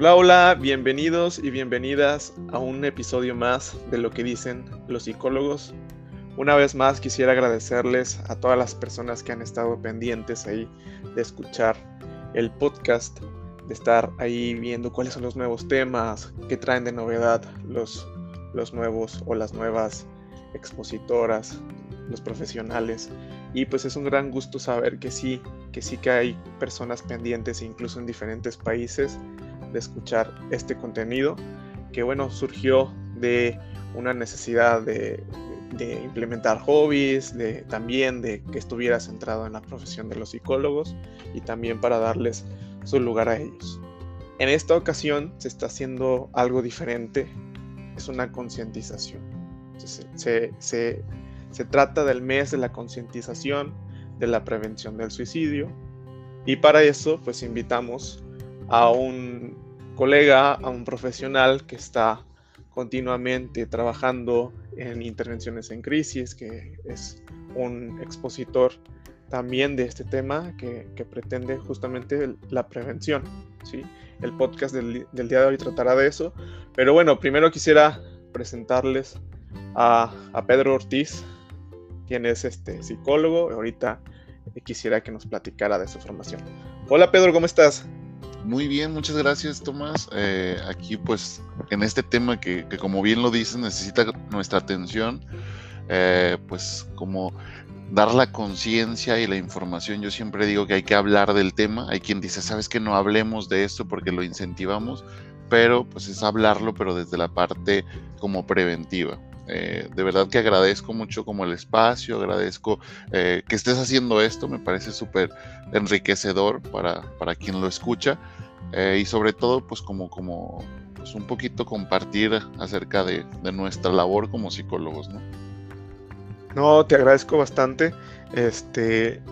Hola, hola, bienvenidos y bienvenidas a un episodio más de lo que dicen los psicólogos. Una vez más quisiera agradecerles a todas las personas que han estado pendientes ahí de escuchar el podcast, de estar ahí viendo cuáles son los nuevos temas, qué traen de novedad los, los nuevos o las nuevas expositoras, los profesionales. Y pues es un gran gusto saber que sí, que sí que hay personas pendientes incluso en diferentes países de escuchar este contenido que bueno surgió de una necesidad de, implementar hobbies, de también de que estuviera centrado en la profesión de los psicólogos y también para darles su lugar a ellos. En esta ocasión se está haciendo algo diferente, es una concientización. Se, se trata del mes de la concientización de la prevención del suicidio y para eso pues invitamos a un colega, a un profesional que está continuamente trabajando en intervenciones en crisis, que es un expositor también de este tema que, pretende justamente la prevención. ¿sí? El podcast del, día de hoy tratará de eso. Pero bueno, primero quisiera presentarles a, a Pedro Ortiz, quien es este psicólogo. Ahorita quisiera que nos platicara de su formación. Hola Pedro, ¿cómo estás? Muy bien, muchas gracias Tomás. Eh, aquí pues en este tema que, como bien lo dices necesita nuestra atención, eh, pues como dar la conciencia y la información. Yo siempre digo que hay que hablar del tema. Hay quien dice, sabes que no hablemos de esto porque lo incentivamos, pero pues es hablarlo, pero desde la parte como preventiva. Eh, de verdad que agradezco mucho como el espacio, agradezco que estés haciendo esto, me parece súper enriquecedor para, para quien lo escucha eh, y sobre todo pues como, como pues un poquito compartir acerca de, nuestra labor como psicólogos, ¿no? No, te agradezco bastante. Este,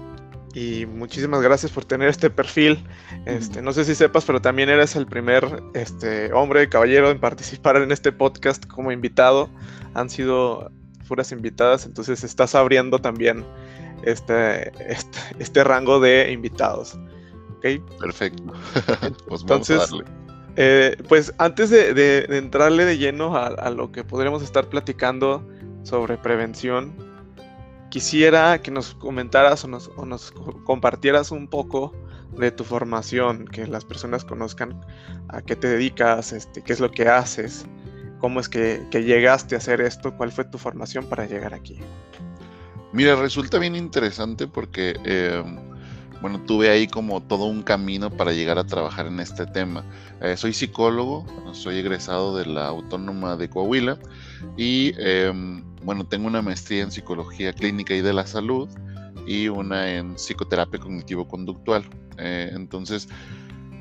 y muchísimas gracias por tener este perfil. Este, no sé si sepas, pero también eres el primer este, hombre, caballero en participar en este podcast como invitado. Han sido puras invitadas, entonces estás abriendo también este, este, este rango de invitados. Perfecto. pues Entonces, eh, pues antes de, entrarle de lleno a, lo que podríamos estar platicando sobre prevención, quisiera que nos comentaras o nos, compartieras un poco de tu formación, que las personas conozcan a qué te dedicas, este, qué es lo que haces, cómo es que, llegaste a hacer esto, cuál fue tu formación para llegar aquí. Mira, resulta bien interesante porque eh, bueno, tuve ahí como todo un camino para llegar a trabajar en este tema. Eh, soy psicólogo, soy egresado de la Autónoma de Coahuila y em, bueno, tengo una maestría en psicología clínica y de la salud y una en psicoterapia cognitivo-conductual. Eh, entonces,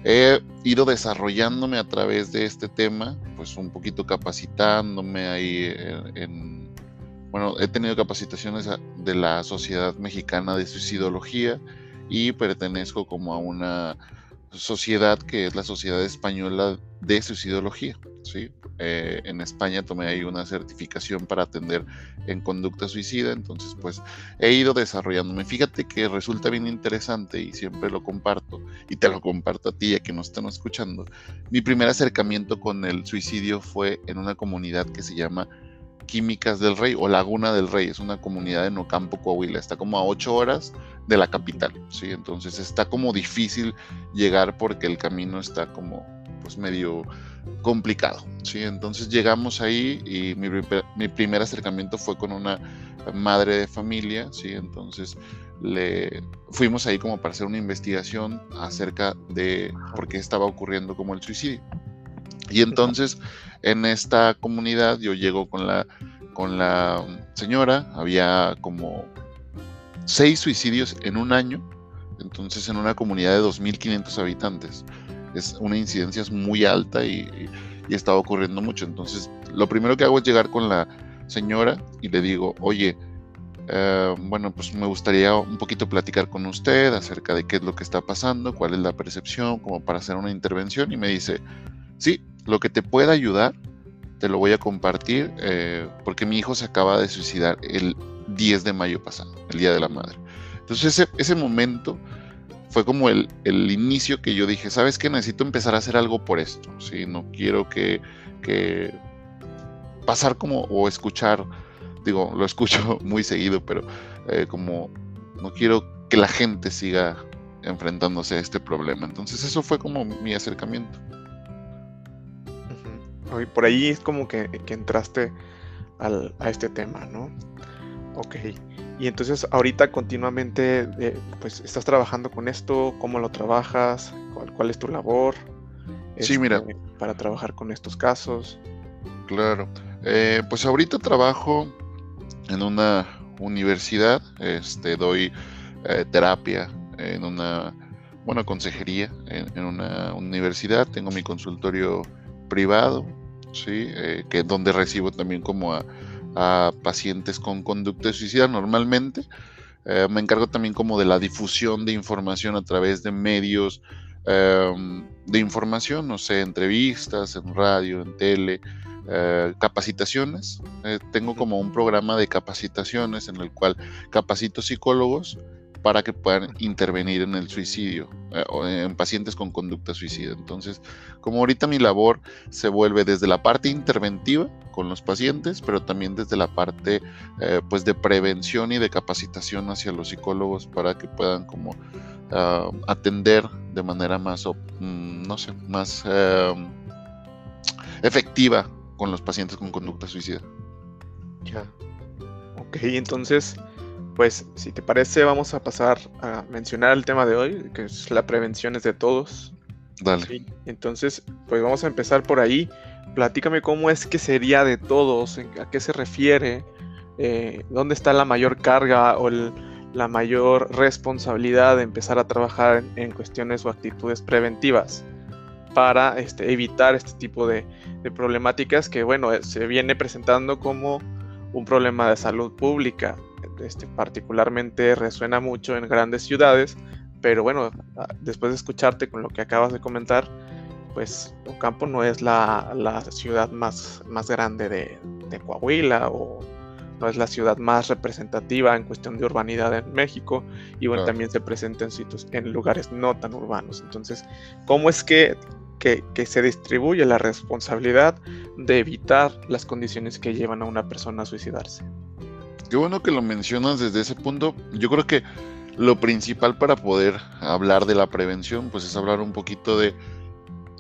he ido desarrollándome a través de este tema, pues un poquito capacitándome ahí en, bueno, he tenido capacitaciones de la Sociedad Mexicana de Suicidología, y pertenezco como a una sociedad que es la Sociedad Española de Suicidología. ¿sí? Eh, en España tomé ahí una certificación para atender en conducta suicida, entonces pues he ido desarrollándome. Fíjate que resulta bien interesante y siempre lo comparto y te lo comparto a ti ya que nos están escuchando. Mi primer acercamiento con el suicidio fue en una comunidad que se llama Químicas del Rey o Laguna del Rey, es una comunidad en Ocampo, Coahuila, está como a ocho horas de la capital, ¿sí? Entonces está como difícil llegar porque el camino está como pues medio complicado, ¿sí? Entonces llegamos ahí y mi, primer acercamiento fue con una madre de familia, ¿sí? Entonces le fuimos ahí como para hacer una investigación acerca de por qué estaba ocurriendo como el suicidio. Y entonces en esta comunidad yo llego con la, con la señora, había como seis suicidios en un año, entonces en una comunidad de 2.500 habitantes. Es una incidencia muy alta y, y, está ocurriendo mucho. Entonces lo primero que hago es llegar con la señora y le digo, oye, eh, bueno, pues me gustaría un poquito platicar con usted acerca de qué es lo que está pasando, cuál es la percepción, como para hacer una intervención. Y me dice, sí, lo que te pueda ayudar, te lo voy a compartir, eh, porque mi hijo se acaba de suicidar el 10 de mayo pasado, el Día de la Madre. Entonces ese, ese momento fue como el, el, inicio que yo dije, ¿sabes qué? Necesito empezar a hacer algo por esto, ¿sí? No quiero que, que pasar como, o escuchar, digo, lo escucho muy seguido, pero eh, como no quiero que la gente siga enfrentándose a este problema. Entonces eso fue como mi acercamiento. Por ahí es como que, entraste a este tema, ¿no? Ok. Y entonces ahorita continuamente, eh, pues, estás trabajando con esto, ¿cómo lo trabajas? ¿Cuál, es tu labor? sí, mira. Este, para trabajar con estos casos. Claro. Eh, pues ahorita trabajo en una universidad, este, doy eh, terapia en una, bueno, consejería en, una universidad, tengo mi consultorio privado, ¿sí? Eh, que donde recibo también como a, pacientes con conducta suicida normalmente. Eh, me encargo también como de la difusión de información a través de medios em, de información, no sé, entrevistas, en radio, en tele, eh, capacitaciones. tengo como un programa de capacitaciones en el cual capacito psicólogos para que puedan intervenir en el suicidio eh, o en pacientes con conducta suicida. Entonces, como ahorita mi labor se vuelve desde la parte interventiva con los pacientes, pero también desde la parte eh, pues de prevención y de capacitación hacia los psicólogos para que puedan como ah, atender de manera más, mm, no sé, más em, efectiva con los pacientes con conducta suicida. Ya. Ok, entonces pues si te parece vamos a pasar a mencionar el tema de hoy, que es la prevención es de todos. Dale. Entonces, pues vamos a empezar por ahí. Platícame cómo es que sería de todos, a qué se refiere, eh, dónde está la mayor carga o la mayor responsabilidad de empezar a trabajar en, cuestiones o actitudes preventivas para este, evitar este tipo de, de problemáticas que, bueno, eh, se viene presentando como un problema de salud pública este, particularmente resuena mucho en grandes ciudades, pero bueno, después de escucharte con lo que acabas de comentar, pues Ocampo no es la, ciudad más, más grande de, Coahuila o no es la ciudad más representativa en cuestión de urbanidad en México y bueno, también se presenta en sitios, en lugares no tan urbanos. Entonces, ¿cómo es que, que, se distribuye la responsabilidad de evitar las condiciones que llevan a una persona a suicidarse? Qué bueno que lo mencionas desde ese punto. Yo creo que lo principal para poder hablar de la prevención, pues es hablar un poquito de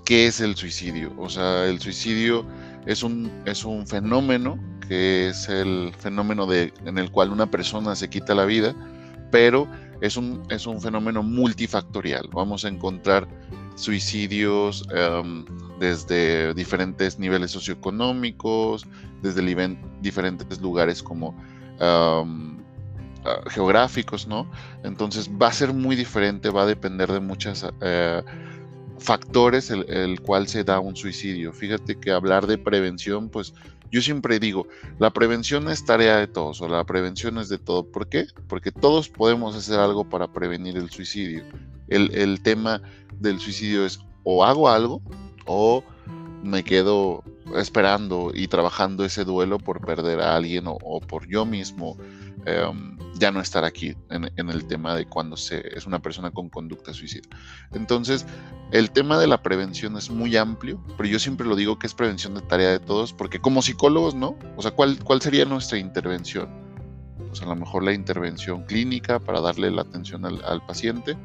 qué es el suicidio. O sea, el suicidio es un, es un fenómeno que es el fenómeno de, en el cual una persona se quita la vida, pero es un, es un fenómeno multifactorial. Vamos a encontrar suicidios em, desde diferentes niveles socioeconómicos, desde diferentes lugares como Ah, geográficos, ¿no? Entonces va a ser muy diferente, va a depender de muchos eh, factores el, cual se da un suicidio. Fíjate que hablar de prevención, pues yo siempre digo, la prevención es tarea de todos o la prevención es de todo. ¿Por qué? Porque todos podemos hacer algo para prevenir el suicidio. El, el tema del suicidio es o hago algo o me quedo esperando y trabajando ese duelo por perder a alguien o, por yo mismo em, ya no estar aquí en, el tema de cuando se, es una persona con conducta suicida. Entonces, el tema de la prevención es muy amplio, pero yo siempre lo digo que es prevención de tarea de todos, porque como psicólogos, ¿no? O sea, ¿cuál, cuál sería nuestra intervención? Pues a lo mejor la intervención clínica para darle la atención al, al paciente,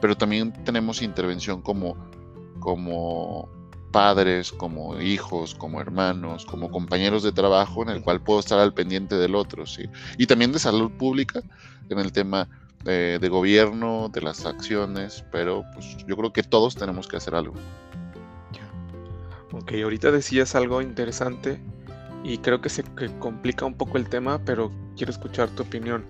pero también tenemos intervención como, como padres, como hijos, como hermanos, como compañeros de trabajo, en el cual puedo estar al pendiente del otro, ¿sí? Y también de salud pública, en el tema de, gobierno, de las acciones, pero pues yo creo que todos tenemos que hacer algo. Ok, ahorita decías algo interesante y creo que se complica un poco el tema, pero quiero escuchar tu opinión.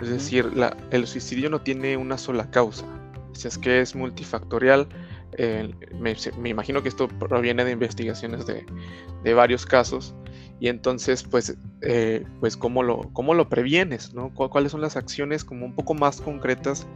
Es decir, la, el suicidio no tiene una sola causa, si es que es multifactorial me, imagino que esto proviene de investigaciones de, varios casos y entonces pues, eh, pues ¿cómo, lo, cómo lo previenes, ¿no? ¿Cuáles son las acciones como un poco más concretas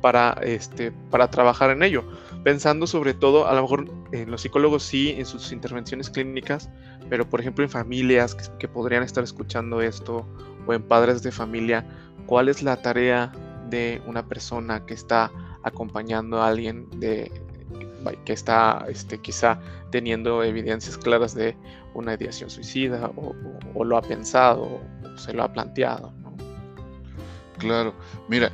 para, este, para trabajar en ello? Pensando sobre todo, a lo mejor en los psicólogos sí, en sus intervenciones clínicas, pero por ejemplo en familias que, que podrían estar escuchando esto o en padres de familia, ¿cuál es la tarea de una persona que está acompañando a alguien de, que está este, quizá teniendo evidencias claras de una ideación suicida o, lo ha pensado o se lo ha planteado. Claro, mira,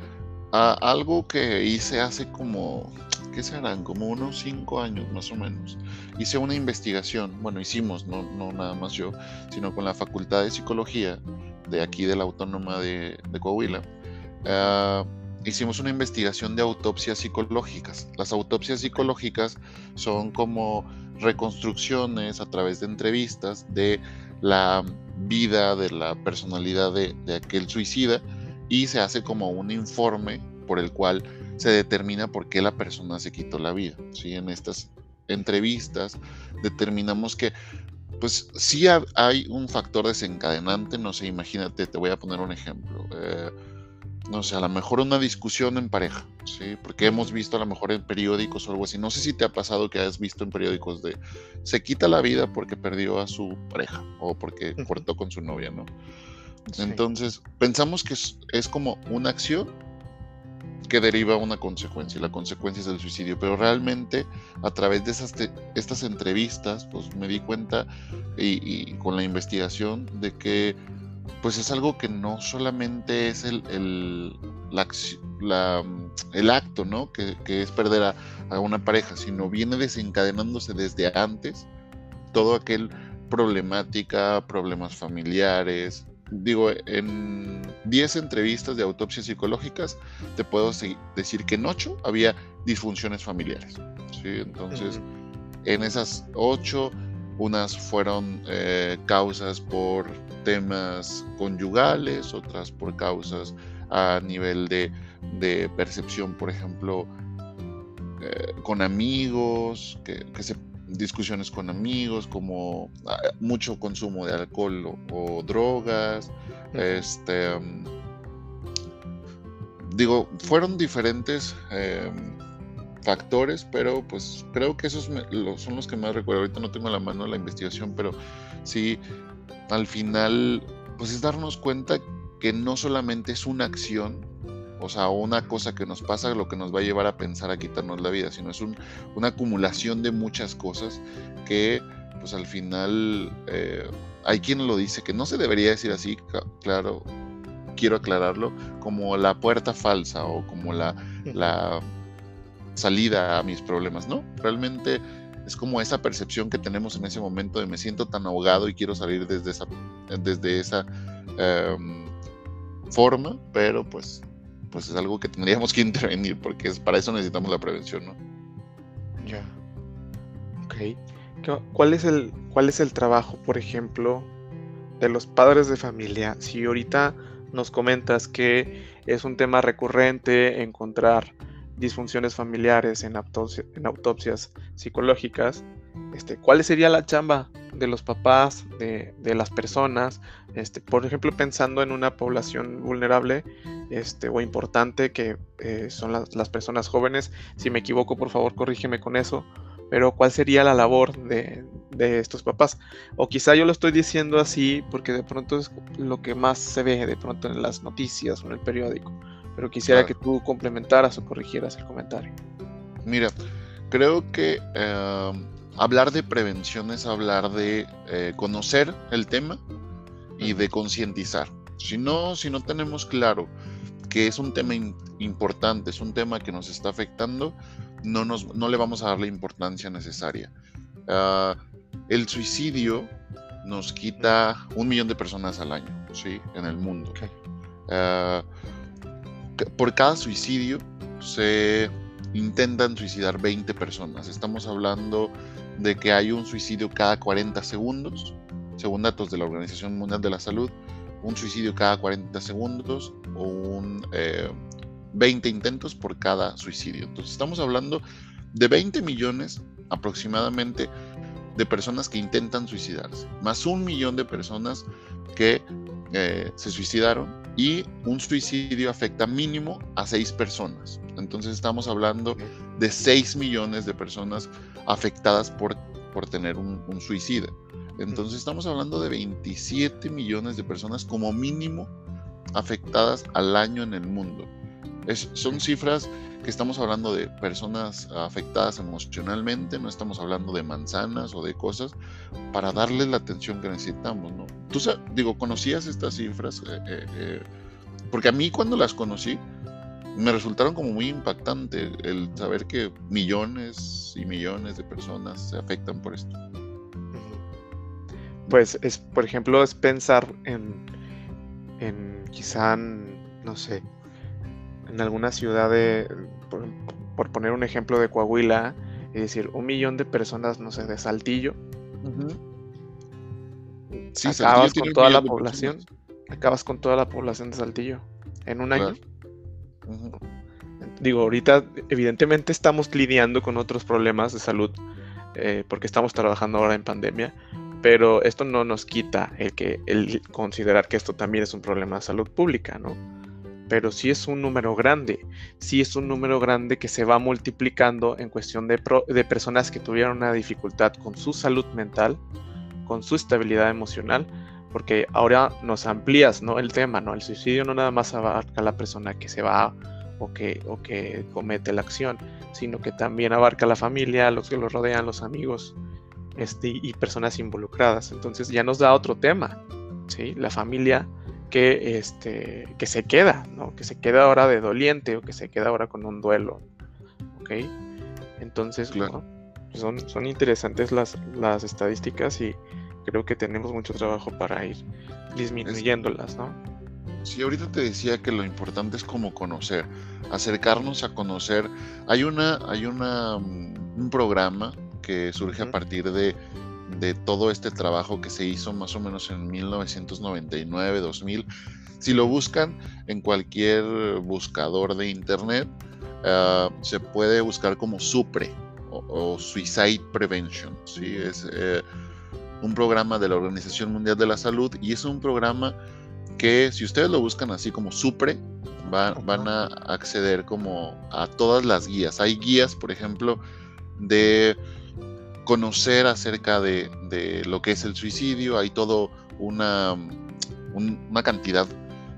algo que hice hace como, ¿qué serán? Como unos cinco años más o menos. Hice una investigación, bueno, hicimos, no, no nada más yo, sino con la Facultad de Psicología de aquí de la Autónoma de, Coahuila. Ah, hicimos una investigación de autopsias psicológicas. Las autopsias psicológicas son como reconstrucciones a través de entrevistas de la vida, de la personalidad de, aquel suicida y se hace como un informe por el cual se determina por qué la persona se quitó la vida. ¿sí? En estas entrevistas determinamos que pues sí hay un factor desencadenante, no sé, imagínate, te voy a poner un ejemplo. Eh, no sé, a lo mejor una discusión en pareja, ¿sí? Porque hemos visto a lo mejor en periódicos o algo así. No sé si te ha pasado que has visto en periódicos de se quita la vida porque perdió a su pareja o porque cortó con su novia, ¿no? Entonces, pensamos que es, como una acción que deriva una consecuencia, y la consecuencia es el suicidio, pero realmente a través de esas estas entrevistas, pues me di cuenta y con la investigación de que pues es algo que no solamente es el, el, el acto, ¿no? Que, es perder a, una pareja, sino viene desencadenándose desde antes todo aquel problemática, problemas familiares. Digo, en 10 entrevistas de autopsias psicológicas, te puedo decir que en 8 había disfunciones familiares. ¿sí? Entonces, en esas 8 unas fueron eh, causas por temas conyugales, otras por causas a nivel de, percepción, por ejemplo, eh, con amigos, que, se, discusiones con amigos, como ah, mucho consumo de alcohol o, drogas. Este, mm, digo, fueron diferentes em, factores, pero pues creo que esos son los que más recuerdo. Ahorita no tengo a la mano la investigación, pero sí, al final, pues es darnos cuenta que no solamente es una acción, o sea, una cosa que nos pasa lo que nos va a llevar a pensar a quitarnos la vida, sino es una acumulación de muchas cosas que, pues al final, eh, hay quien lo dice, que no se debería decir así, claro, quiero aclararlo, como la puerta falsa o como la, la salida a mis problemas, ¿no? Realmente es como esa percepción que tenemos en ese momento de me siento tan ahogado y quiero salir desde esa, desde esa em, forma, pero pues, pues es algo que tendríamos que intervenir porque es, para eso necesitamos la prevención, ¿no? Ya. Ok. ¿Cuál es, el, ¿Cuál es el trabajo, por ejemplo, de los padres de familia? Si ahorita nos comentas que es un tema recurrente encontrar disfunciones familiares en, autopsias psicológicas, este, ¿cuál sería la chamba de los papás, de, las personas? Este, por ejemplo, pensando en una población vulnerable este, o importante que eh, son las, personas jóvenes. Si me equivoco, por favor, corrígeme con eso. Pero ¿cuál sería la labor de, de estos papás? O quizá yo lo estoy diciendo así porque de pronto es lo que más se ve de pronto en las noticias o en el periódico pero quisiera que tú complementaras o corrigieras el comentario. Mira, creo que em, hablar de prevención es hablar de eh, conocer el tema y de concientizar. Si no, si no tenemos claro que es un tema importante, es un tema que nos está afectando, no, nos, no le vamos a dar la importancia necesaria. Ah, el suicidio nos quita un millón de personas al año, ¿sí? En el mundo. Ah, por cada suicidio se intentan suicidar 20 personas. Estamos hablando de que hay un suicidio cada 40 segundos, según datos de la Organización Mundial de la Salud, un suicidio cada 40 segundos o un 20 eh, intentos por cada suicidio. Entonces estamos hablando de 20 millones aproximadamente de personas que intentan suicidarse, más un millón de personas que eh, se suicidaron y un suicidio afecta mínimo a seis personas. Entonces estamos hablando de 6 millones de personas afectadas por, por tener un, un suicida. Entonces estamos hablando de 27 millones de personas como mínimo afectadas al año en el mundo. Son cifras que estamos hablando de personas afectadas emocionalmente, no estamos hablando de manzanas o de cosas para darles la atención que necesitamos, ¿no? Tú, digo, ¿conocías estas cifras? Eh, eh, eh, porque a mí cuando las conocí, me resultaron como muy impactante el saber que millones y millones de personas se afectan por esto. Pues es, por ejemplo, es pensar en, en quizá, no sé, en alguna ciudad de, por, poner un ejemplo de Coahuila, es decir, un millón de personas, no sé, de Saltillo. acabas con toda la población. Acabas con toda la población de Saltillo en un año. Digo, ahorita evidentemente estamos lidiando con otros problemas de salud eh, porque estamos trabajando ahora en pandemia, pero esto no nos quita el que el considerar que esto también es un problema de salud pública, ¿no? Pero sí es un número grande, sí es un número grande que se va multiplicando en cuestión de, de personas que tuvieron una dificultad con su salud mental, con su estabilidad emocional, porque ahora nos amplías ¿no? el tema, ¿no? El suicidio no nada más abarca a la persona que se va o que, o que comete la acción, sino que también abarca a la familia, los que lo rodean, los amigos este, y personas involucradas. Entonces ya nos da otro tema, ¿sí? La familia que, este, que se queda, ¿no? Que se queda ahora de doliente o que se queda ahora con un duelo, ¿ok? Entonces, son, son interesantes las, las estadísticas y creo que tenemos mucho trabajo para ir disminuyéndolas, ¿no? Sí, ahorita te decía que lo importante es como conocer, acercarnos a conocer. Hay una, hay una, mm, un programa que surge a partir de, de, todo este trabajo que se hizo más o menos en 1999, 2000. Si lo buscan en cualquier buscador de internet, ah, se puede buscar como SUPRE o, Suicide Prevention. ¿sí? Es, eh, un programa de la Organización Mundial de la Salud y es un programa que si ustedes lo buscan así como SUPRE, van a acceder como a todas las guías. Hay guías, por ejemplo, de conocer acerca de, lo que es el suicidio, hay todo una, una cantidad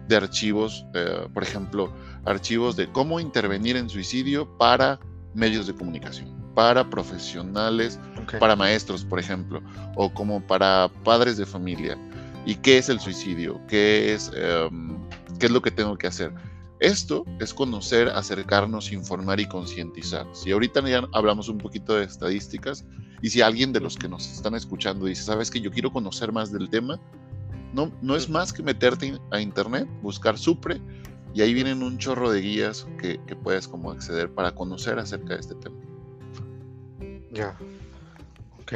de archivos, eh, por ejemplo, archivos de cómo intervenir en suicidio para medios de comunicación para profesionales, para maestros, por ejemplo, o como para padres de familia. ¿Y qué es el suicidio? ¿Qué es, em, qué es lo que tengo que hacer? Esto es conocer, acercarnos, informar y concientizar. Si ahorita ya hablamos un poquito de estadísticas y si alguien de los que nos están escuchando dice, sabes que yo quiero conocer más del tema, no, no es más que meterte a internet, buscar Supre y ahí vienen un chorro de guías que, que puedes como acceder para conocer acerca de este tema. Ya. Ok.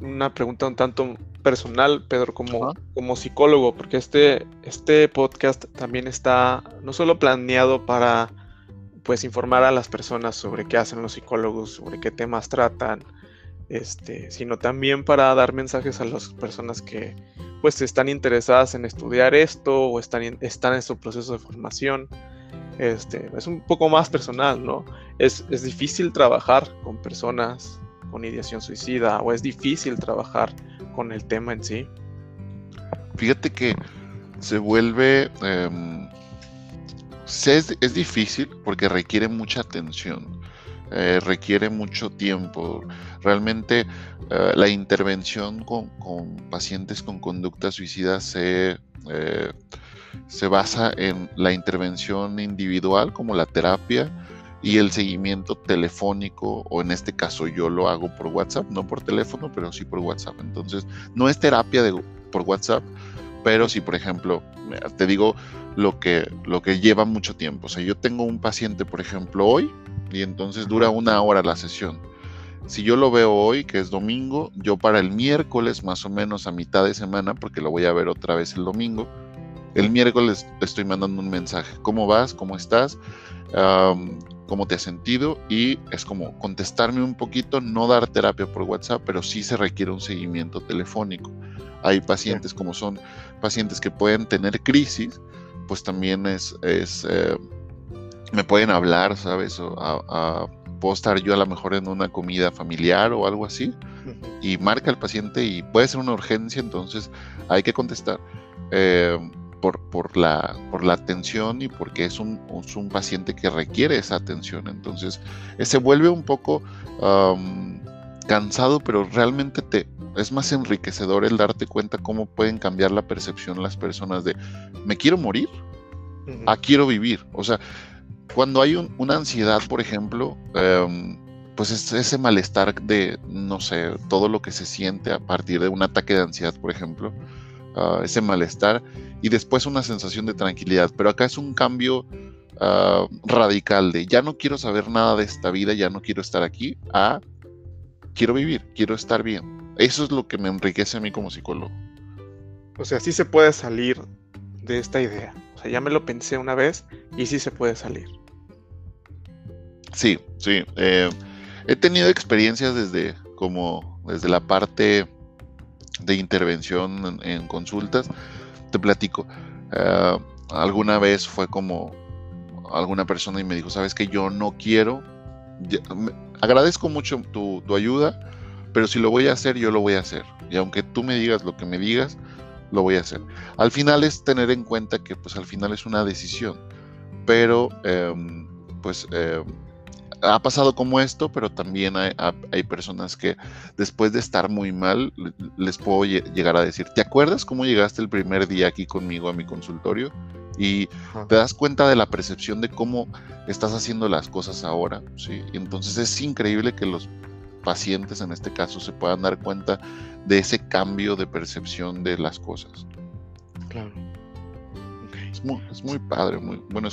Una pregunta un tanto personal, Pedro, como, como psicólogo, porque este, este podcast también está no solo planeado para pues informar a las personas sobre qué hacen los psicólogos, sobre qué temas tratan, este, sino también para dar mensajes a las personas que pues están interesadas en estudiar esto o están, están en su proceso de formación. Este, es un poco más personal, ¿no? Es, difícil trabajar con personas con ideación suicida o es difícil trabajar con el tema en sí. Fíjate que se vuelve... Em, es, difícil porque requiere mucha atención, eh, requiere mucho tiempo. Realmente eh, la intervención con, pacientes con conducta suicida se eh, se basa en la intervención individual como la terapia y el seguimiento telefónico o en este caso yo lo hago por WhatsApp, no por teléfono, pero sí por WhatsApp. Entonces, no es terapia de, por WhatsApp, pero si por ejemplo, te digo lo que, lo que lleva mucho tiempo. O sea, yo tengo un paciente, por ejemplo, hoy y entonces dura una hora la sesión. Si yo lo veo hoy, que es domingo, yo para el miércoles, más o menos a mitad de semana, porque lo voy a ver otra vez el domingo, el miércoles estoy mandando un mensaje. ¿Cómo vas? ¿Cómo estás? ¿Cómo te has sentido? Y es como contestarme un poquito, no dar terapia por WhatsApp, pero sí se requiere un seguimiento telefónico. Hay pacientes como son pacientes que pueden tener crisis, pues también es, es eh, me pueden hablar, ¿sabes? O a, puedo estar yo a lo mejor en una comida familiar o algo así y marca el paciente y puede ser una urgencia, entonces hay que contestar. Eh, por, por, la, por la atención y porque es un, un paciente que requiere esa atención. Entonces, eh, se vuelve un poco cansado, pero realmente te, es más enriquecedor el darte cuenta cómo pueden cambiar la percepción las personas de, ¿me quiero morir? a quiero vivir. O sea, cuando hay una ansiedad, por ejemplo, em, pues es ese malestar de, no sé, todo lo que se siente a partir de un ataque de ansiedad, por ejemplo, ah, ese malestar y después una sensación de tranquilidad. Pero acá es un cambio ah, radical de ya no quiero saber nada de esta vida, ya no quiero estar aquí, a quiero vivir, quiero estar bien. Eso es lo que me enriquece a mí como psicólogo. O sea, sí se puede salir de esta idea. O sea, ya me lo pensé una vez y sí se puede salir. Sí, sí. Eh, he tenido experiencias desde como desde la parte de intervención en, consultas. Te platico. Eh, alguna vez fue como alguna persona y me dijo, sabes que yo no quiero agradezco mucho tu, ayuda, pero si lo voy a hacer, yo lo voy a hacer. Y aunque tú me digas lo que me digas, lo voy a hacer. Al final es tener en cuenta que pues al final es una decisión. Pero em, pues em, ha pasado como esto, pero también hay, hay, personas que después de estar muy mal, les puedo llegar a decir, ¿te acuerdas cómo llegaste el primer día aquí conmigo a mi consultorio? y te das cuenta de la percepción de cómo estás haciendo las cosas ahora, ¿sí? entonces es increíble que los pacientes en este caso se puedan dar cuenta de ese cambio de percepción de las cosas. Claro. Es, muy, padre, muy bueno.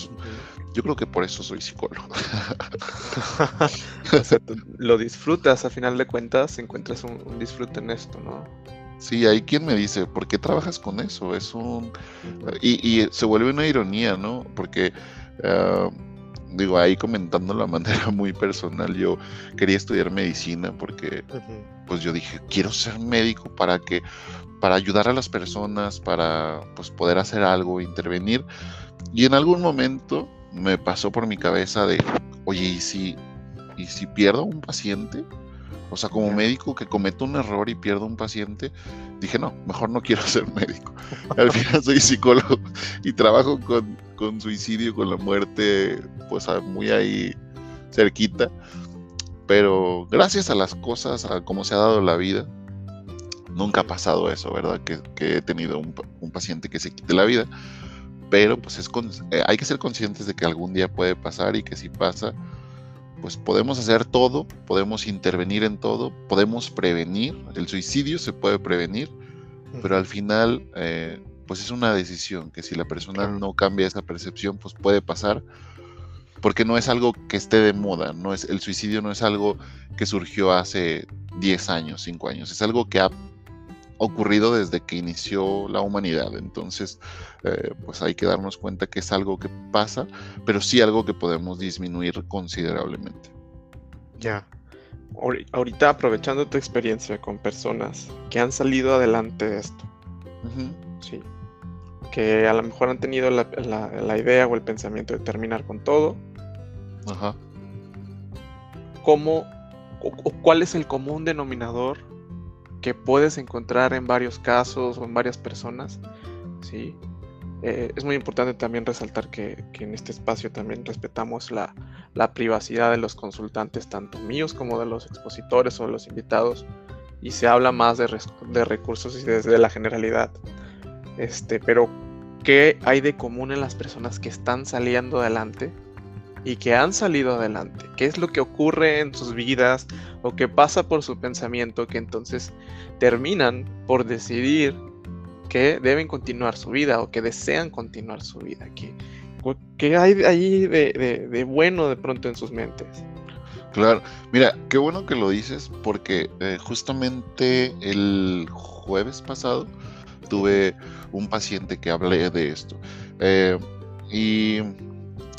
Yo creo que por eso soy psicólogo. lo disfrutas a final de cuentas, encuentras un, un disfrute en esto, ¿no? Sí, hay quien me dice, ¿por qué trabajas con eso? Es un... Y, se vuelve una ironía, ¿no? Porque, ah, digo, ahí comentando la manera muy personal, yo quería estudiar medicina porque, pues yo dije, quiero ser médico para que, para ayudar a las personas, para, pues, poder hacer algo, intervenir. Y en algún momento me pasó por mi cabeza de, oye, ¿y si, y si pierdo a un paciente? O sea, como médico que cometo un error y pierdo un paciente, dije, no, mejor no quiero ser médico. Al final soy psicólogo y trabajo con, suicidio, con la muerte, pues muy ahí cerquita. Pero gracias a las cosas, a cómo se ha dado la vida, nunca ha pasado eso, ¿verdad? Que, he tenido un, paciente que se quite la vida. Pero pues es eh, hay que ser conscientes de que algún día puede pasar y que si pasa, pues podemos hacer todo, podemos intervenir en todo, podemos prevenir, el suicidio se puede prevenir, pero al final, eh, pues es una decisión que si la persona no cambia esa percepción, pues puede pasar, porque no es algo que esté de moda, no es, el suicidio no es algo que surgió hace 10 años, 5 años, es algo que ha ocurrido desde que inició la humanidad. Entonces, eh, pues hay que darnos cuenta que es algo que pasa, pero sí algo que podemos disminuir considerablemente. Ya. Ahorita aprovechando tu experiencia con personas que han salido adelante de esto. Sí. Que a lo mejor han tenido la, idea o el pensamiento de terminar con todo. Ajá. ¿Cómo o cuál es el común denominador que puedes encontrar en varios casos o en varias personas. ¿sí? Eh, es muy importante también resaltar que, en este espacio también respetamos la, privacidad de los consultantes, tanto míos como de los expositores o de los invitados, y se habla más de, de recursos y desde la generalidad. Este, pero, ¿qué hay de común en las personas que están saliendo adelante y que han salido adelante. ¿Qué es lo que ocurre en sus vidas o qué pasa por su pensamiento que entonces terminan por decidir que deben continuar su vida o que desean continuar su vida? ¿Qué, hay ahí de, bueno de pronto en sus mentes? Claro, mira, qué bueno que lo dices porque eh, justamente el jueves pasado tuve un paciente que hablé de esto. Eh, y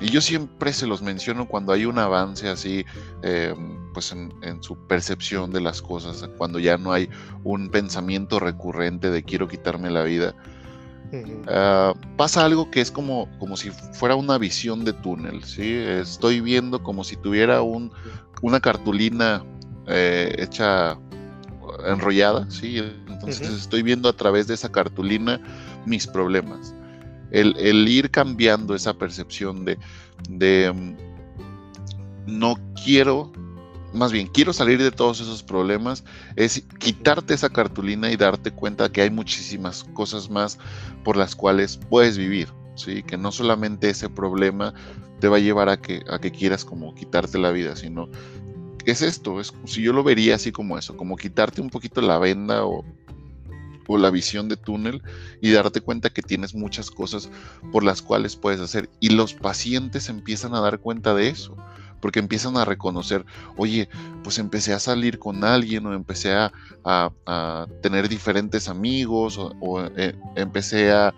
y yo siempre se los menciono cuando hay un avance así, eh, pues en, su percepción de las cosas, cuando ya no hay un pensamiento recurrente de quiero quitarme la vida. Ah, pasa algo que es como, como si fuera una visión de túnel, ¿sí? Estoy viendo como si tuviera un, una cartulina eh, hecha enrollada, ¿sí? Entonces estoy viendo a través de esa cartulina mis problemas. El, ir cambiando esa percepción de, mm, no quiero, más bien quiero salir de todos esos problemas, es quitarte esa cartulina y darte cuenta que hay muchísimas cosas más por las cuales puedes vivir, ¿sí? que no solamente ese problema te va a llevar a que, a que quieras como quitarte la vida, sino es esto, es si yo lo vería así como eso, como quitarte un poquito la venda o, o la visión de túnel y darte cuenta que tienes muchas cosas por las cuales puedes hacer. Y los pacientes empiezan a dar cuenta de eso, porque empiezan a reconocer, oye, pues empecé a salir con alguien o empecé a, tener diferentes amigos o, eh, empecé a,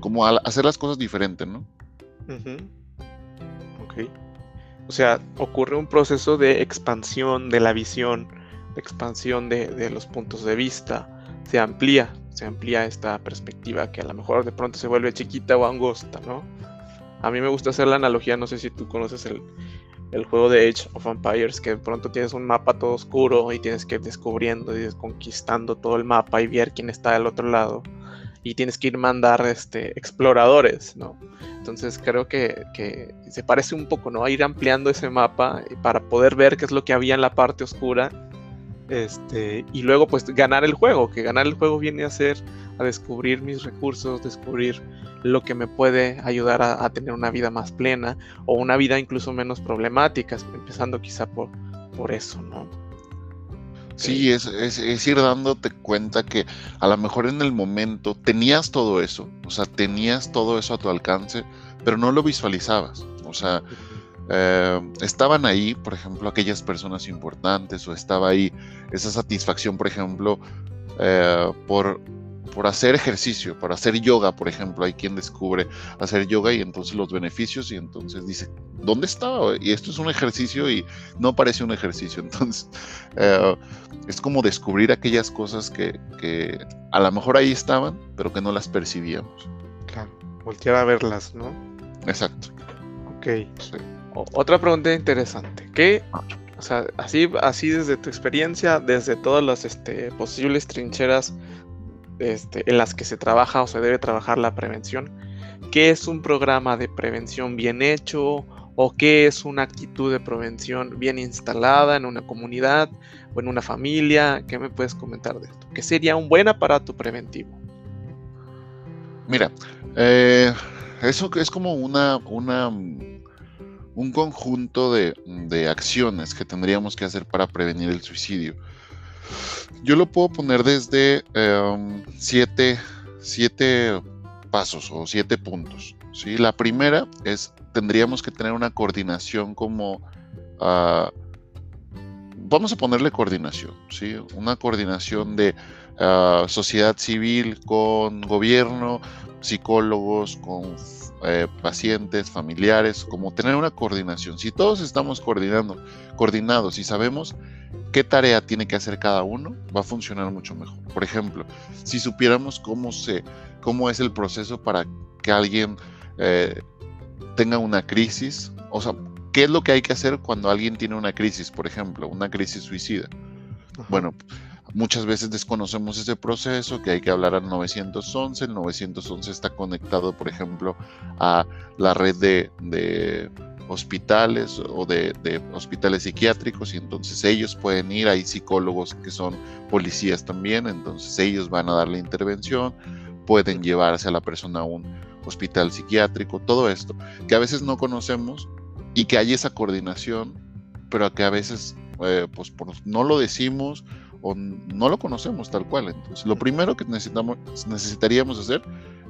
como a hacer las cosas diferentes, ¿no? Ok. O sea, ocurre un proceso de expansión de la visión, de expansión de, de los puntos de vista, se amplía, se amplía esta perspectiva que a lo mejor de pronto se vuelve chiquita o angosta, ¿no? A mí me gusta hacer la analogía, no sé si tú conoces el, juego de Age of Empires, que de pronto tienes un mapa todo oscuro y tienes que ir descubriendo y desconquistando todo el mapa y ver quién está del otro lado. Y tienes que ir mandar este, exploradores, ¿no? Entonces creo que, que, se parece un poco, ¿no? A ir ampliando ese mapa para poder ver qué es lo que había en la parte oscura este, y luego pues ganar el juego, que ganar el juego viene a ser a descubrir mis recursos, descubrir lo que me puede ayudar a, tener una vida más plena o una vida incluso menos problemática, empezando quizá por, por eso, ¿no? Sí, es, es, ir dándote cuenta que a lo mejor en el momento tenías todo eso, o sea, tenías todo eso a tu alcance, pero no lo visualizabas. O sea, eh, estaban ahí, por ejemplo, aquellas personas importantes o estaba ahí esa satisfacción, por ejemplo, eh, por, por hacer ejercicio, por hacer yoga, por ejemplo, hay quien descubre hacer yoga y entonces los beneficios y entonces dice, ¿dónde estaba? Y esto es un ejercicio y no parece un ejercicio. Entonces, eh, es como descubrir aquellas cosas que, que, a lo mejor ahí estaban, pero que no las percibíamos. Claro, voltear a verlas, ¿no? Exacto. Ok. Sí otra pregunta interesante. ¿Qué, o sea, así, así desde tu experiencia, desde todas las este, posibles trincheras este, en las que se trabaja o se debe trabajar la prevención, ¿qué es un programa de prevención bien hecho? ¿O qué es una actitud de prevención bien instalada en una comunidad o en una familia? ¿Qué me puedes comentar de esto? ¿Qué sería un buen aparato preventivo? Mira, eh, eso es como una, una un conjunto de, acciones que tendríamos que hacer para prevenir el suicidio. Yo lo puedo poner desde em, siete, pasos o siete puntos. ¿sí? La primera es, tendríamos que tener una coordinación como... Ah, vamos a ponerle coordinación, ¿sí? Una coordinación de sociedad civil con gobierno, psicólogos, con eh, pacientes, familiares, como tener una coordinación. Si todos estamos coordinando, coordinados y sabemos qué tarea tiene que hacer cada uno, va a funcionar mucho mejor. Por ejemplo, si supiéramos cómo, se, cómo es el proceso para que alguien eh, tenga una crisis, o sea, qué es lo que hay que hacer cuando alguien tiene una crisis, por ejemplo, una crisis suicida. Bueno, Muchas veces desconocemos ese proceso, que hay que hablar al 911. El 911 está conectado, por ejemplo, a la red de, hospitales o de, hospitales psiquiátricos y entonces ellos pueden ir, hay psicólogos que son policías también, entonces ellos van a dar la intervención, pueden llevarse a la persona a un hospital psiquiátrico, todo esto, que a veces no conocemos y que hay esa coordinación, pero que a veces eh, pues no lo decimos o no lo conocemos tal cual. Entonces, lo primero que necesitamos, necesitaríamos hacer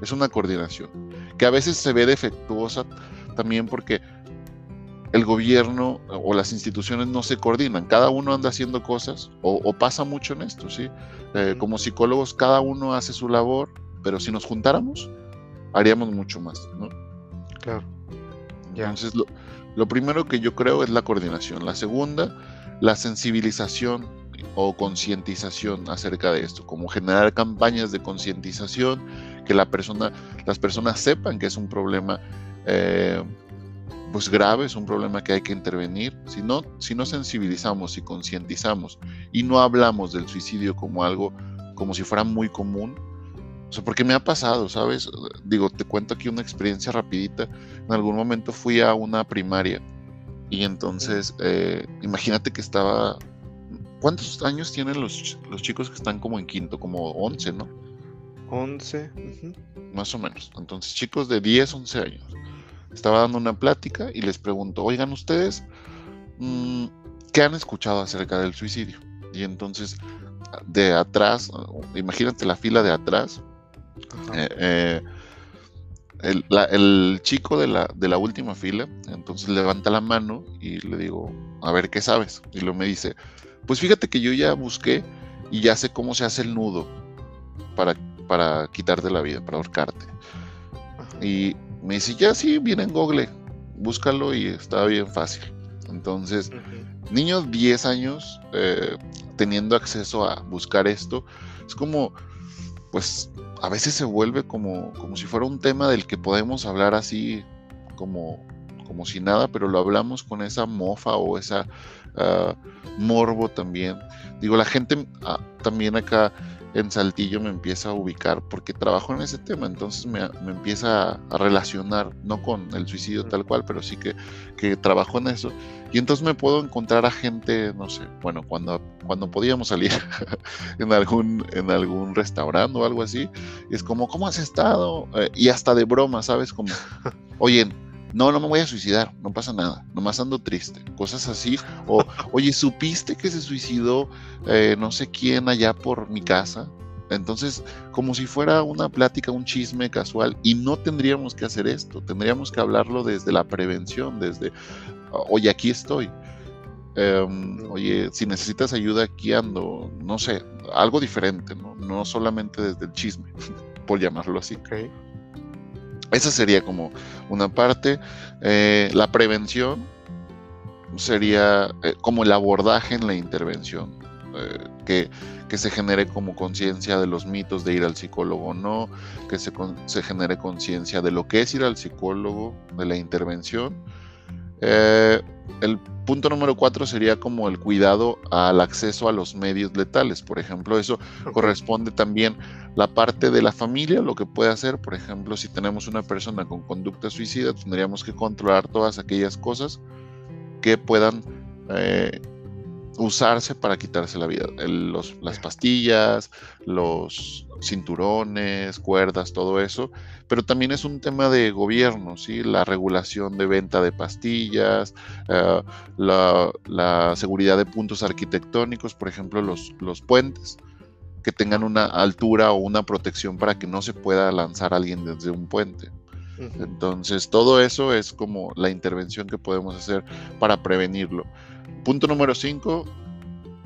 es una coordinación, que a veces se ve defectuosa también porque el gobierno o las instituciones no se coordinan, cada uno anda haciendo cosas o, pasa mucho en esto, ¿sí? Eh, como psicólogos cada uno hace su labor, pero si nos juntáramos, haríamos mucho más, ¿no? Claro. Entonces, lo, lo primero que yo creo es la coordinación. La segunda, la sensibilización o concientización acerca de esto, como generar campañas de concientización, que la persona, las personas sepan que es un problema eh, pues grave, es un problema que hay que intervenir. Si no, si no sensibilizamos y concientizamos y no hablamos del suicidio como algo, como si fuera muy común, O sea, porque me ha pasado, ¿sabes? Digo, te cuento aquí una experiencia rapidita. En algún momento fui a una primaria y entonces, eh, imagínate que estaba... ¿Cuántos años tienen los, los chicos que están como en quinto? Como 11, ¿no? 11. Más o menos. Entonces, chicos de 10, 11 años. Estaba dando una plática y les pregunto, oigan ustedes, mm, ¿qué han escuchado acerca del suicidio? Y entonces, de atrás, imagínate la fila de atrás, eh, eh, el, chico de la, de la última fila, entonces levanta la mano y le digo, a ver, ¿qué sabes? Y luego me dice, pues fíjate que yo ya busqué y ya sé cómo se hace el nudo para, para quitarte la vida, para ahorcarte. Y me dice, ya sí, viene en Google, búscalo y está bien fácil. Entonces, niños 10 años eh, teniendo acceso a buscar esto, es como, pues a veces se vuelve como, como si fuera un tema del que podemos hablar así como, como si nada, pero lo hablamos con esa mofa o esa morbo también. Digo, la gente ah, también acá en Saltillo me empieza a ubicar porque trabajo en ese tema, entonces me, empieza a, relacionar, no con el suicidio tal cual, pero sí que, que, trabajo en eso. Y entonces me puedo encontrar a gente, no sé, bueno, cuando, cuando podíamos salir en, algún, en algún restaurante o algo así, es como, ¿cómo has estado? Eh, y hasta de broma, ¿sabes? Como, oye, no, no me voy a suicidar, no pasa nada, nomás ando triste, cosas así. O, oye, ¿supiste que se suicidó eh, no sé quién allá por mi casa? Entonces, como si fuera una plática, un chisme casual, y no tendríamos que hacer esto, tendríamos que hablarlo desde la prevención, desde, oye, aquí estoy. Em, oye, si necesitas ayuda, aquí ando, no sé, algo diferente, no, no solamente desde el chisme, por llamarlo así. Esa sería como una parte. Eh, la prevención sería eh, como el abordaje en la intervención, eh, que, que, se genere como conciencia de los mitos de ir al psicólogo o no, que se, se genere conciencia de lo que es ir al psicólogo, de la intervención. El punto número cuatro sería como el cuidado al acceso a los medios letales. Por ejemplo, eso corresponde también la parte de la familia, lo que puede hacer. Por ejemplo, si tenemos una persona con conducta suicida, tendríamos que controlar todas aquellas cosas que puedan eh, usarse para quitarse la vida. las pastillas, los cinturones, cuerdas, todo eso. Pero también es un tema de gobierno, ¿sí? La regulación de venta de pastillas, eh, la, seguridad de puntos arquitectónicos, por ejemplo, los, los puentes que tengan una altura o una protección para que no se pueda lanzar alguien desde un puente. Entonces, todo eso es como la intervención que podemos hacer para prevenirlo. Punto número 5,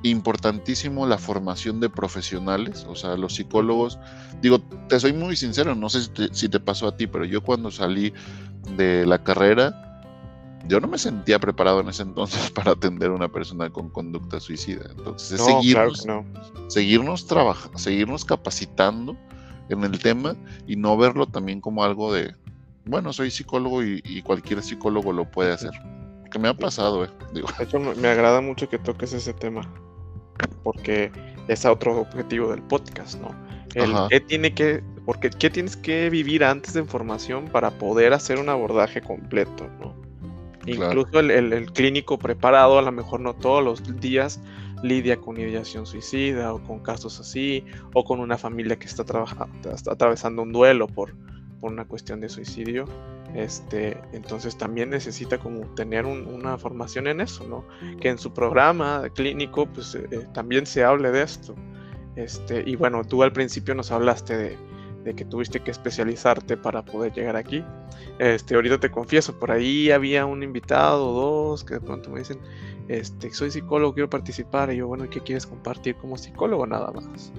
importantísimo la formación de profesionales, o sea, los psicólogos. Digo, te soy muy sincero, no sé si te, pasó a ti, pero yo cuando salí de la carrera, yo no me sentía preparado en ese entonces para atender a una persona con conducta suicida. Entonces, es seguirnos, seguirnos trabajando, seguirnos capacitando en el tema y no verlo también como algo de, bueno, soy psicólogo y cualquier psicólogo lo puede hacer que me ha pasado, eh. De hecho, me agrada mucho que toques ese tema, porque es otro objetivo del podcast, ¿no? El qué tiene que, porque qué tienes que vivir antes de formación para poder hacer un abordaje completo, ¿no? Incluso el, clínico preparado, a lo mejor no todos los días lidia con ideación suicida o con casos así, o con una familia que está, está atravesando un duelo por, por una cuestión de suicidio. Este, entonces también necesita como tener una formación en eso, ¿no? Que en su programa clínico pues eh, eh, también se hable de esto. Este, y bueno, tú al principio nos hablaste de, que tuviste que especializarte para poder llegar aquí. Este, ahorita te confieso, por ahí había un invitado o dos que de pronto me dicen, este, soy psicólogo, quiero participar. Y yo, bueno, ¿qué quieres compartir como psicólogo nada más?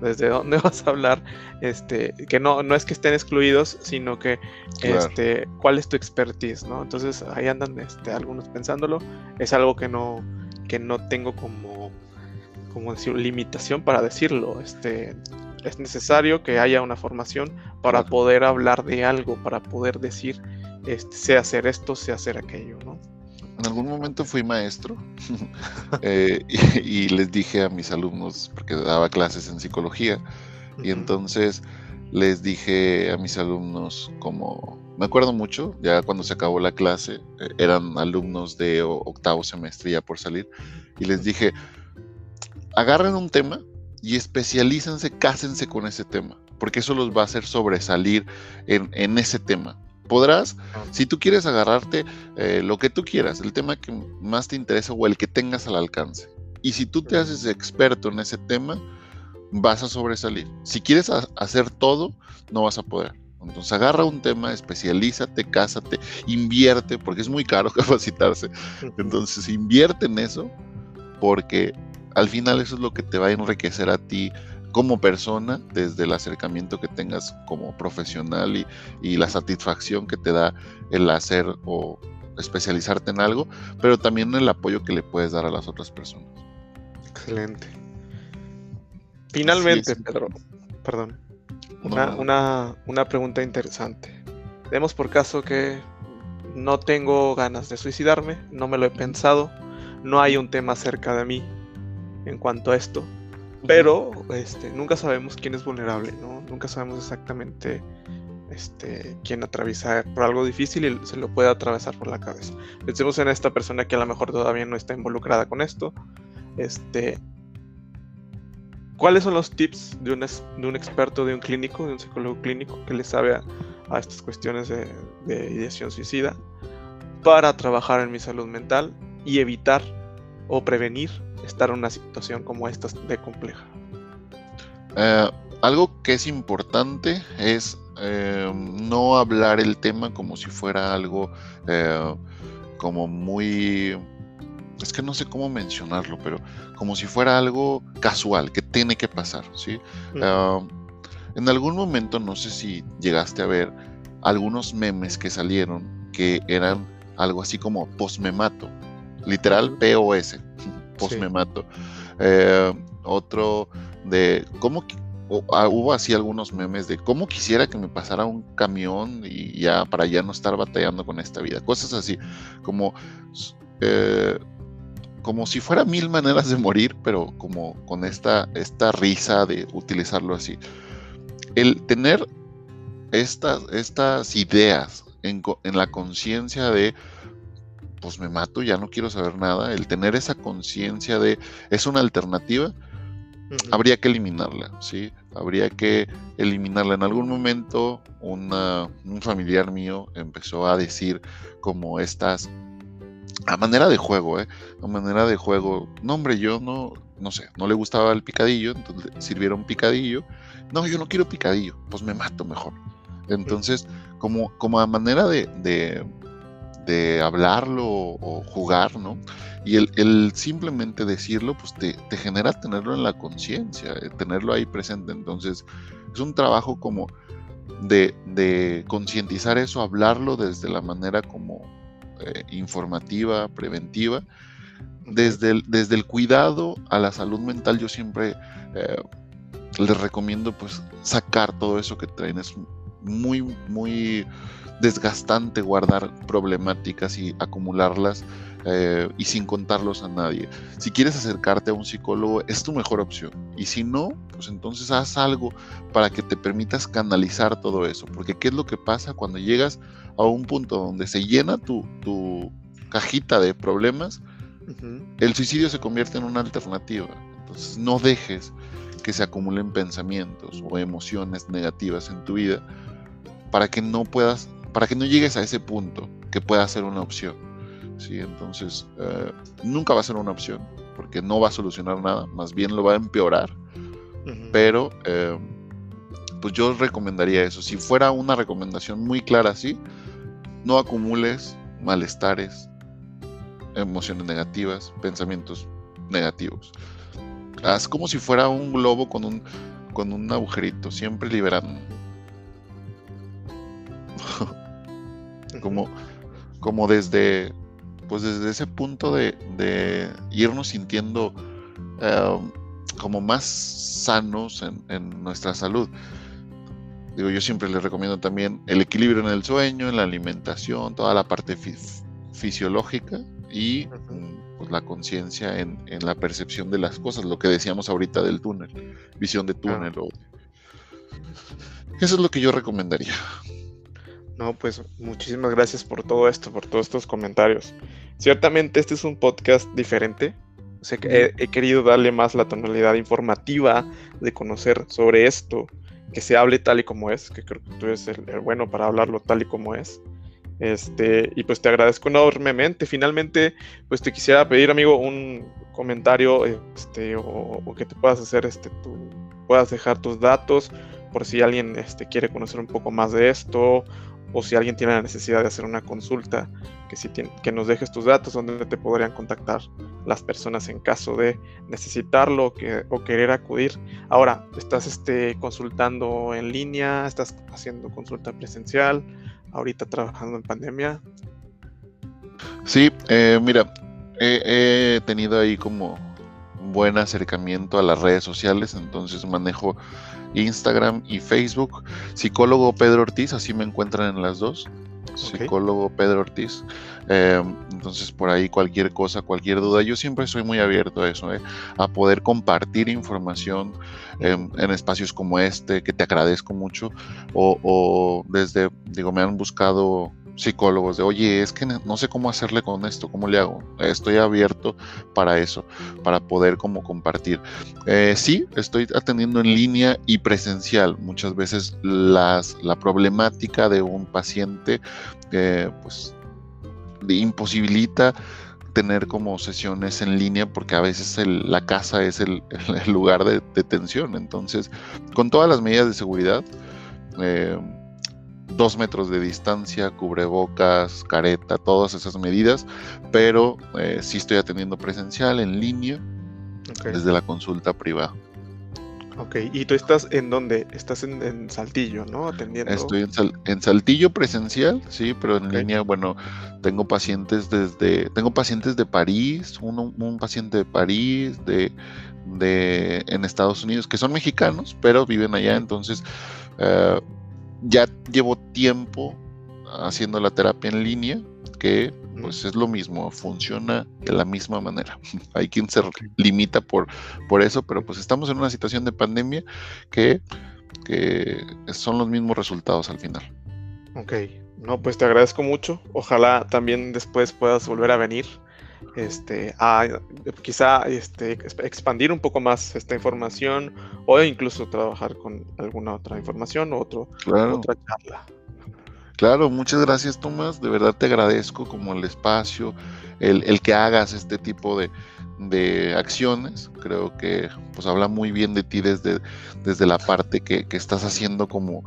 Desde dónde vas a hablar, este, que no, no es que estén excluidos, sino que este, cuál es tu expertise, ¿no? Entonces ahí andan este, algunos pensándolo. Es algo que no, que no tengo como, como decir, limitación para decirlo. Este, es necesario que haya una formación para poder hablar de algo, para poder decir, este, sé hacer esto, sé hacer aquello, ¿no? En algún momento fui maestro eh, y, les dije a mis alumnos, porque daba clases en psicología, y entonces les dije a mis alumnos como, me acuerdo mucho, ya cuando se acabó la clase, eh, eran alumnos de octavo semestre ya por salir, y les dije, agarren un tema y especialícense, cásense con ese tema, porque eso los va a hacer sobresalir en, ese tema. Podrás, si tú quieres agarrarte eh, lo que tú quieras, el tema que más te interesa o el que tengas al alcance. Y si tú te haces experto en ese tema, vas a sobresalir. Si quieres hacer todo, no vas a poder. Entonces agarra un tema, especialízate, cásate, invierte, porque es muy caro capacitarse. Entonces invierte en eso, porque al final eso es lo que te va a enriquecer a ti como persona, desde el acercamiento que tengas como profesional y, y la satisfacción que te da el hacer o especializarte en algo, pero también el apoyo que le puedes dar a las otras personas. Excelente. Finalmente, Pedro, perdón, una, una, pregunta interesante. Demos por caso que no tengo ganas de suicidarme, no me lo he pensado, no hay un tema cerca de mí en cuanto a esto, pero este, nunca sabemos quién es vulnerable, ¿no? Nunca sabemos exactamente este, quién atraviesa por algo difícil y se lo puede atravesar por la cabeza. Pensemos en esta persona que a lo mejor todavía no está involucrada con esto, este, ¿Cuáles son los tips de un experto, de un clínico, de un psicólogo clínico que le sabe a, estas cuestiones de, ideación suicida para trabajar en mi salud mental y evitar o prevenir estar en una situación como esta de compleja? Eh, algo que es importante es eh, no hablar el tema como si fuera algo eh, como muy es que no sé cómo mencionarlo, pero como si fuera algo casual, que tiene que pasar, ¿sí? en algún momento, no sé si llegaste a ver algunos memes que salieron que eran algo así como posmemato, literal POS, posmemato. Eh, otro de cómo ah, hubo así algunos memes de cómo quisiera que me pasara un camión y ya para ya no estar batallando con esta vida, cosas así como eh, como si fuera mil maneras de morir, pero como con esta, esta risa de utilizarlo así. El tener estas, estas ideas en, la conciencia de, pues me mato, ya no quiero saber nada, el tener esa conciencia de, es una alternativa, habría que eliminarla, ¿sí? Habría que eliminarla. En algún momento un familiar mío empezó a decir como estas a manera de juego, ¿eh? A manera de juego. No, hombre, yo no, no sé, no le gustaba el picadillo, entonces sirvieron picadillo. No, yo no quiero picadillo, pues me mato mejor. Entonces, como, como a manera de, de, hablarlo o, jugar, ¿no? Y el, simplemente decirlo, pues te, genera tenerlo en la conciencia, eh, tenerlo ahí presente. Entonces, es un trabajo como de, de concientizar eso, hablarlo desde la manera como eh, informativa, preventiva. Desde el, desde el cuidado a la salud mental, yo siempre eh, les recomiendo pues sacar todo eso que traen. Es muy, muy desgastante guardar problemáticas y acumularlas eh, y sin contarlos a nadie. Si quieres acercarte a un psicólogo, es tu mejor opción. Y si no, pues entonces haz algo para que te permitas canalizar todo eso. Porque ¿qué es lo que pasa cuando llegas a un punto donde se llena tu, cajita de problemas? El suicidio se convierte en una alternativa. Entonces no dejes que se acumulen pensamientos o emociones negativas en tu vida para que no puedas, para que no llegues a ese punto que pueda ser una opción. ¿sí? Entonces, eh, nunca va a ser una opción, porque no va a solucionar nada, más bien lo va a empeorar. Pero, eh, pues yo recomendaría eso. Si fuera una recomendación muy clara así, no acumules malestares, emociones negativas, pensamientos negativos. Haz como si fuera un globo con un, con un agujerito, siempre liberando. como, como desde pues desde ese punto de, irnos sintiendo em, como más sanos en, nuestra salud. Digo, yo siempre les recomiendo también el equilibrio en el sueño, en la alimentación, toda la parte fisiológica y mm, pues, la conciencia en, la percepción de las cosas, lo que decíamos ahorita del túnel, visión de túnel. Eso es lo que yo recomendaría. No, pues muchísimas gracias por todo esto, por todos estos comentarios. Ciertamente este es un podcast diferente. O sea, que he, querido darle más la tonalidad informativa de conocer sobre esto, que se hable tal y como es, que creo que tú eres el, bueno para hablarlo tal y como es. Este, y pues te agradezco enormemente. Finalmente, pues te quisiera pedir, amigo, un comentario, este, o, que te puedas hacer, este, tú puedas dejar tus datos por si alguien este, quiere conocer un poco más de esto o si alguien tiene la necesidad de hacer una consulta, que, si que nos dejes tus datos donde te podrían contactar las personas en caso de necesitarlo que, o querer acudir. Ahora, ¿estás este, consultando en línea? ¿Estás haciendo consulta presencial? ¿Ahorita trabajando en pandemia? Sí, eh, mira, he tenido ahí como buen acercamiento a las redes sociales, entonces manejo Instagram y Facebook. Psicólogo Pedro Ortiz, así me encuentran en las dos. Psicólogo Pedro Ortiz. Em, entonces, por ahí cualquier cosa, cualquier duda, yo siempre soy muy abierto a eso, ¿eh? a poder compartir información em, en espacios como este, que te agradezco mucho, o, o desde, digo, me han buscado psicólogos de, oye, es que no sé cómo hacerle con esto, ¿cómo le hago? Estoy abierto para eso, para poder como compartir. Eh, sí, estoy atendiendo en línea y presencial. Muchas veces las, la problemática de un paciente, eh, pues, imposibilita tener como sesiones en línea porque a veces la casa es el, lugar de detención. Entonces, con todas las medidas de seguridad, eh, dos metros de distancia, cubrebocas, careta, todas esas medidas, pero eh, sí estoy atendiendo presencial, en línea, desde la consulta privada. Ok, ¿y tú estás en dónde? Estás en, Saltillo, ¿no? Atendiendo. Estoy en, Saltillo presencial, sí, pero en línea, bueno, tengo pacientes desde, tengo pacientes de París, uno, un paciente de París, de, de, en Estados Unidos, que son mexicanos, pero viven allá, entonces eh, ya llevo tiempo haciendo la terapia en línea, que pues es lo mismo, funciona de la misma manera. Hay quien se limita por, por eso, pero pues estamos en una situación de pandemia que, que son los mismos resultados al final. Ok, no, pues te agradezco mucho. Ojalá también después puedas volver a venir este, a quizá este, expandir un poco más esta información o incluso trabajar con alguna otra información o otro, otra charla. Claro, muchas gracias Tomás, de verdad te agradezco como el espacio, el, que hagas este tipo de, acciones, creo que pues habla muy bien de ti desde, desde la parte que, que estás haciendo como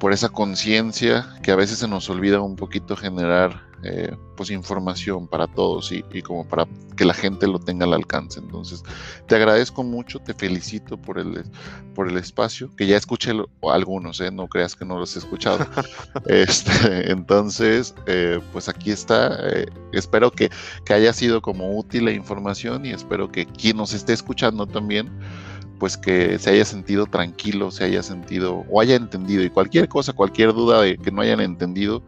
por esa conciencia que a veces se nos olvida un poquito generar eh, pues información para todos y, como para que la gente lo tenga al alcance. Entonces, te agradezco mucho, te felicito por el, por el espacio, que ya escuché algunos, ¿eh? no creas que no los he escuchado. este, entonces, eh, pues aquí está. Eh, espero que, que haya sido como útil la información y espero que quien nos esté escuchando también pues que se haya sentido tranquilo, se haya sentido o haya entendido y cualquier cosa, cualquier duda de que no hayan entendido,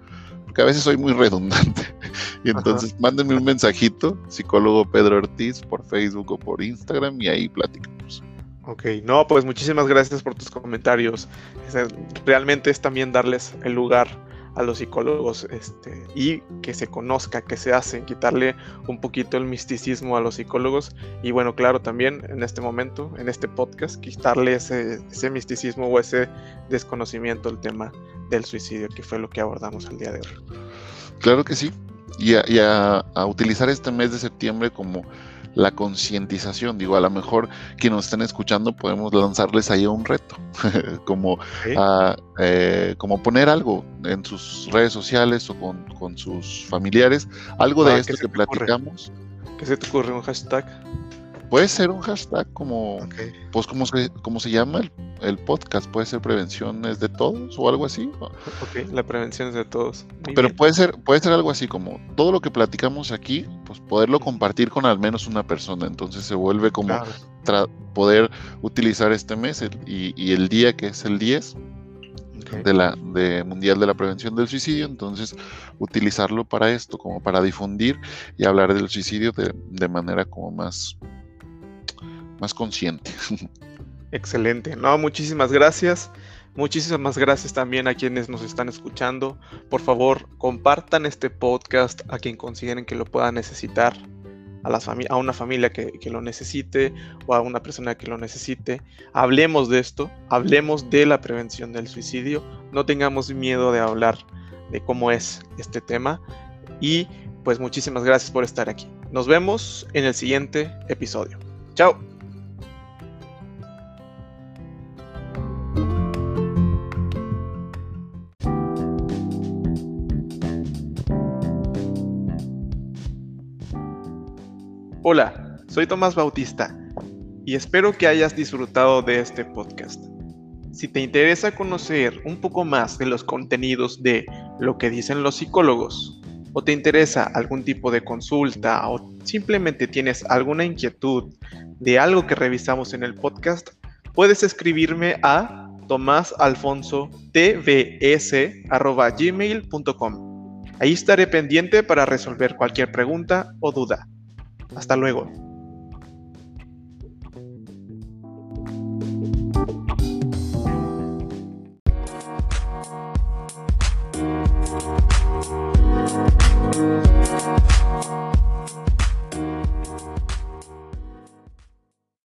porque a veces soy muy redundante. y entonces mándenme un mensajito, psicólogo Pedro Ortiz, por Facebook o por Instagram y ahí platicamos. Ok, no, pues muchísimas gracias por tus comentarios. Realmente es también darles el lugar a los psicólogos este, y que se conozca, que se hacen, quitarle un poquito el misticismo a los psicólogos y bueno, claro, también en este momento, en este podcast, quitarle ese, ese misticismo o ese desconocimiento del tema del suicidio, que fue lo que abordamos el día de hoy. Claro que sí, y a utilizar este mes de septiembre como la concientización. Digo, a lo mejor quienes nos estén escuchando podemos lanzarles ahí un reto, como, eh, como poner algo en sus redes sociales o con, sus familiares, algo de esto que platicamos. ¿Qué se te ocurre un hashtag? Puede ser un hashtag como, pues como se, como se llama el, podcast, puede ser prevención es de todos o algo así. Ok, la prevención es de todos. Pero puede ser, puede ser algo así como todo lo que platicamos aquí, pues poderlo compartir con al menos una persona. Entonces se vuelve como poder utilizar este mes y, el día que es el 10 de la de mundial de la prevención del suicidio entonces utilizarlo para esto como para difundir y hablar del suicidio de, de manera como más más consciente. Excelente. No, muchísimas gracias. Muchísimas gracias también a quienes nos están escuchando. Por favor, compartan este podcast a quien consideren que lo pueda necesitar, a, una familia que, lo necesite o a una persona que lo necesite. Hablemos de esto, hablemos de la prevención del suicidio. No tengamos miedo de hablar de cómo es este tema. Y pues muchísimas gracias por estar aquí. Nos vemos en el siguiente episodio. Chao. Hola, soy Tomás Bautista y espero que hayas disfrutado de este podcast. Si te interesa conocer un poco más de los contenidos de lo que dicen los psicólogos, o te interesa algún tipo de consulta, o simplemente tienes alguna inquietud de algo que revisamos en el podcast, puedes escribirme a tomasalfonso.tvs.gmail.com. Ahí estaré pendiente para resolver cualquier pregunta o duda. Hasta luego.